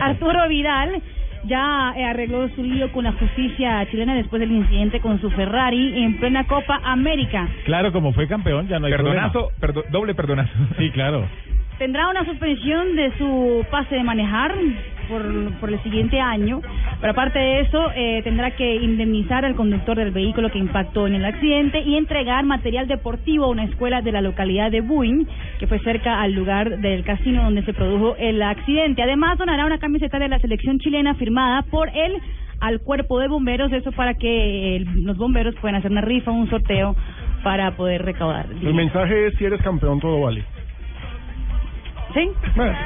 Arturo Vidal ya eh, arregló su lío con la justicia chilena después del incidente con su Ferrari en plena Copa América. Claro, como fue campeón, ya no hay Perdonazo, perdo- doble perdonazo. Sí, claro. Tendrá una suspensión de su pase de manejar por, por el siguiente año, pero aparte de eso, eh, tendrá que indemnizar al conductor del vehículo que impactó en el accidente y entregar material deportivo a una escuela de la localidad de Buin, que fue cerca al lugar del casino donde se produjo el accidente. Además, donará una camiseta de la selección chilena firmada por él al cuerpo de bomberos, eso para que eh, los bomberos puedan hacer una rifa, un sorteo para poder recaudar. El mensaje es, si eres campeón, todo vale. ¿Sí? Bueno.